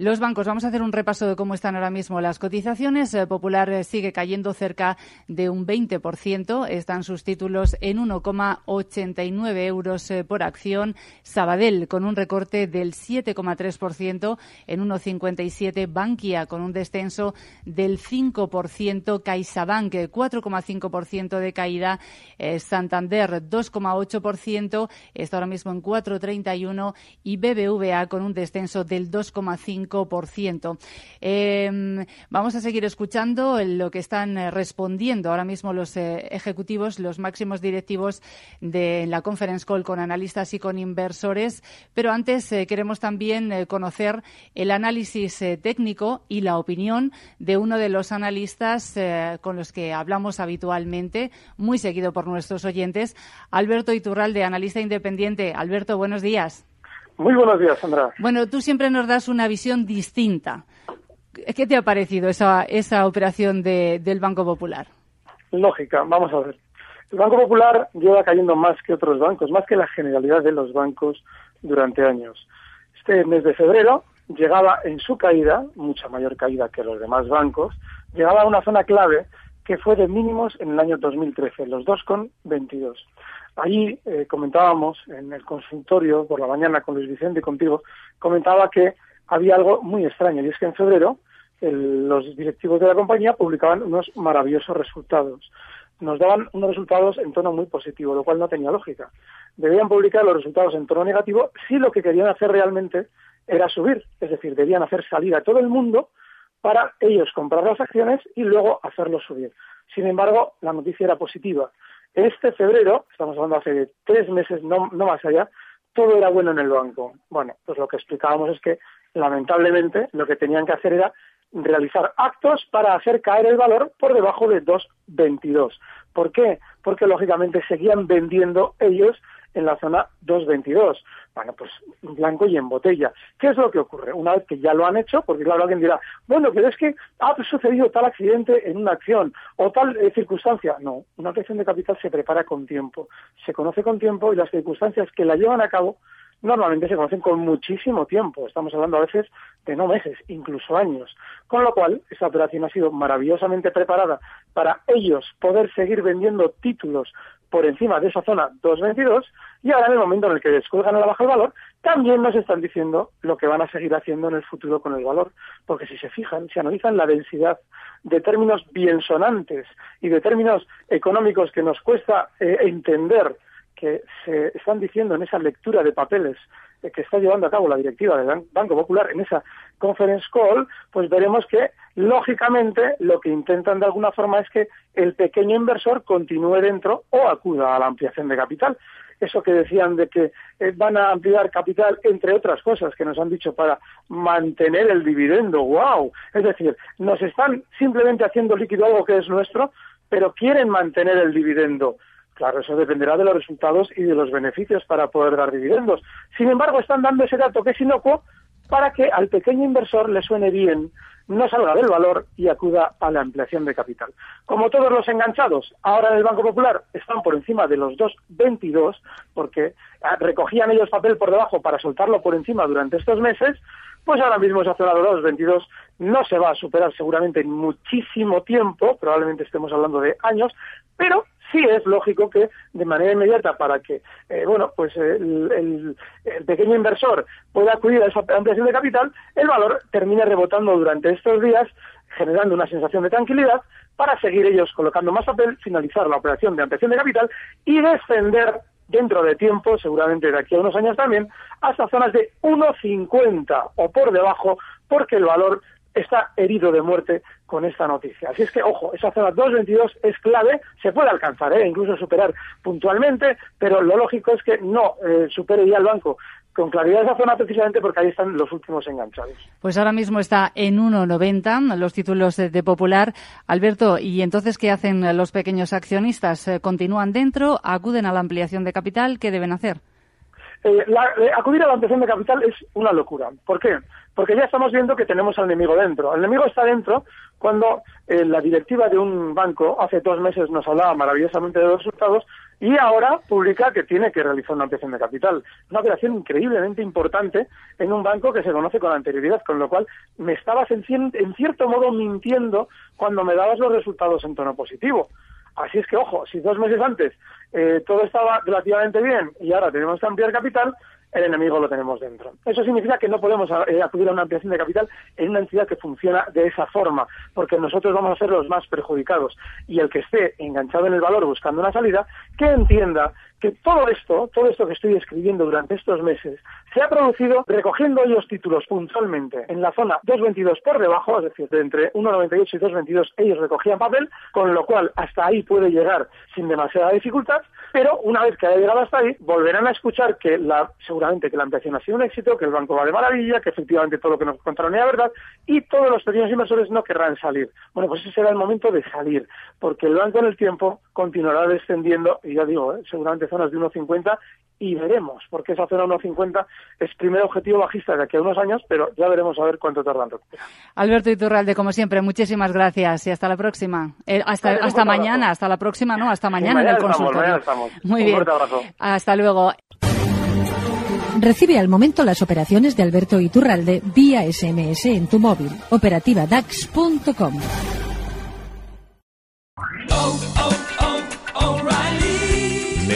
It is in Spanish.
Los bancos, vamos a hacer un repaso de cómo están ahora mismo las cotizaciones. Eh, Popular eh, sigue cayendo cerca de un 20%. Están sus títulos en 1,89 euros eh, por acción. Sabadell con un recorte del 7,3% en 1,57. Bankia con un descenso del 5%. CaixaBank 4,5% de caída. Santander 2,8%. Está ahora mismo en 4,31 y BBVA con un descenso del 2,5%. Eh, vamos a seguir escuchando lo que están eh, respondiendo ahora mismo los eh, ejecutivos, los máximos directivos de la conference call con analistas y con inversores. Pero antes eh, queremos también conocer el análisis técnico y la opinión de uno de los analistas con los que hablamos habitualmente, muy seguido por nuestros oyentes, Alberto Iturralde, analista independiente. Alberto, buenos días. Muy buenos días, Sandra. Bueno, tú siempre nos das una visión distinta. ¿Qué te ha parecido esa, esa operación de, del Banco Popular? Lógica, vamos a ver. El Banco Popular lleva cayendo más que otros bancos, más que la generalidad de los bancos durante años. Este mes de febrero llegaba en su caída, mucha mayor caída que los demás bancos, llegaba a una zona clave que fue de mínimos en el año 2013, los 2,22. Allí eh, comentábamos en el consultorio por la mañana con Luis Vicente y contigo, comentaba que había algo muy extraño y es que en febrero los directivos de la compañía publicaban unos maravillosos resultados. Nos daban unos resultados en tono muy positivo, lo cual no tenía lógica. Debían publicar los resultados en tono negativo si lo que querían hacer realmente era subir, es decir, debían hacer salir a todo el mundo para ellos comprar las acciones y luego hacerlo subir. Sin embargo, la noticia era positiva. Este febrero, estamos hablando hace tres meses, no, no más allá, todo era bueno en el banco. Bueno, pues lo que explicábamos es que, lamentablemente, lo que tenían que hacer era realizar actos para hacer caer el valor por debajo de 2,22. ¿Por qué? Porque, lógicamente, seguían vendiendo ellos en la zona 222. Bueno, pues blanco y en botella. ¿Qué es lo que ocurre? Una vez que ya lo han hecho, porque claro, alguien dirá, bueno, pero es que ha sucedido tal accidente en una acción o tal eh, circunstancia. No, una acción de capital se prepara con tiempo, se conoce con tiempo y las circunstancias que la llevan a cabo normalmente se conocen con muchísimo tiempo. Estamos hablando a veces de no meses, incluso años. Con lo cual, esta operación ha sido maravillosamente preparada para ellos poder seguir vendiendo títulos por encima de esa zona 2.22 y ahora en el momento en el que descuelgan a la baja el valor, también nos están diciendo lo que van a seguir haciendo en el futuro con el valor. Porque si se fijan, si analizan la densidad de términos biensonantes y de términos económicos que nos cuesta eh, entender que se están diciendo en esa lectura de papeles eh, que está llevando a cabo la directiva del Banco Popular en esa conference call, pues veremos que, lógicamente, lo que intentan de alguna forma es que el pequeño inversor continúe dentro o acuda a la ampliación de capital. Eso que decían de que eh, van a ampliar capital, entre otras cosas que nos han dicho, para mantener el dividendo. ¡Wow! Es decir, nos están simplemente haciendo líquido algo que es nuestro, pero quieren mantener el dividendo. Claro, eso dependerá de los resultados y de los beneficios para poder dar dividendos. Sin embargo, están dando ese dato que es inocuo para que al pequeño inversor le suene bien, no salga del valor y acuda a la ampliación de capital. Como todos los enganchados, ahora en el Banco Popular están por encima de los 2,22 porque ah, recogían ellos papel por debajo para soltarlo por encima durante estos meses, pues ahora mismo esa zona de los 2,22 no se va a superar seguramente en muchísimo tiempo, probablemente estemos hablando de años, pero sí es lógico que de manera inmediata para que eh, bueno pues el, pequeño inversor pueda acudir a esa ampliación de capital el valor termine rebotando durante estos días generando una sensación de tranquilidad para seguir ellos colocando más papel finalizar la operación de ampliación de capital y descender dentro de tiempo, seguramente de aquí a unos años también, hasta zonas de 1,50 o por debajo, porque el valor está herido de muerte con esta noticia. Así es que, ojo, esa zona 2.22 es clave, se puede alcanzar, ¿eh? incluso superar puntualmente, pero lo lógico es que no eh, supere ya el banco con claridad esa zona precisamente porque ahí están los últimos enganchados. Pues ahora mismo está en 1,90 los títulos de, Popular. Alberto, ¿y entonces qué hacen los pequeños accionistas? Eh, ¿Continúan dentro? ¿Acuden a la ampliación de capital? ¿Qué deben hacer? Eh, eh, acudir a la ampliación de capital es una locura. ¿Por qué? Porque ya estamos viendo que tenemos al enemigo dentro. El enemigo está dentro cuando la directiva de un banco hace dos meses nos hablaba maravillosamente de los resultados y ahora publica que tiene que realizar una ampliación de capital. Una operación increíblemente importante en un banco que se conoce con anterioridad, con lo cual me estabas en, cierto modo mintiendo cuando me dabas los resultados en tono positivo. Así es que, ojo, si dos meses antes eh, todo estaba relativamente bien y ahora tenemos que ampliar capital, el enemigo lo tenemos dentro. Eso significa que no podemos eh, acudir a una ampliación de capital en una entidad que funciona de esa forma, porque nosotros vamos a ser los más perjudicados. Y el que esté enganchado en el valor buscando una salida, que entienda que todo esto, todo esto que estoy escribiendo durante estos meses, se ha producido recogiendo los títulos puntualmente en la zona 2.22 por debajo, es decir, de entre 1.98 y 2.22 ellos recogían papel, con lo cual hasta ahí puede llegar sin demasiada dificultad, pero una vez que haya llegado hasta ahí, volverán a escuchar que la, seguramente que la ampliación ha sido un éxito, que el banco va de maravilla, que efectivamente todo lo que nos contaron era verdad, y todos los pequeños inversores no querrán salir. Bueno, pues ese será el momento de salir, porque el banco en el tiempo continuará descendiendo, y ya digo, ¿eh? seguramente zonas de 1,50 y veremos, porque esa zona 1,50 es primer objetivo bajista de aquí a unos años, pero ya veremos a ver cuánto tardan Alberto Iturralde, como siempre, muchísimas gracias y hasta la próxima. Eh, hasta hasta mañana, hasta la próxima, no, hasta mañana, en el consultorio. Muy bien. Hasta luego. Recibe al momento las operaciones de Alberto Iturralde vía SMS en tu móvil. Operativa DAX.com.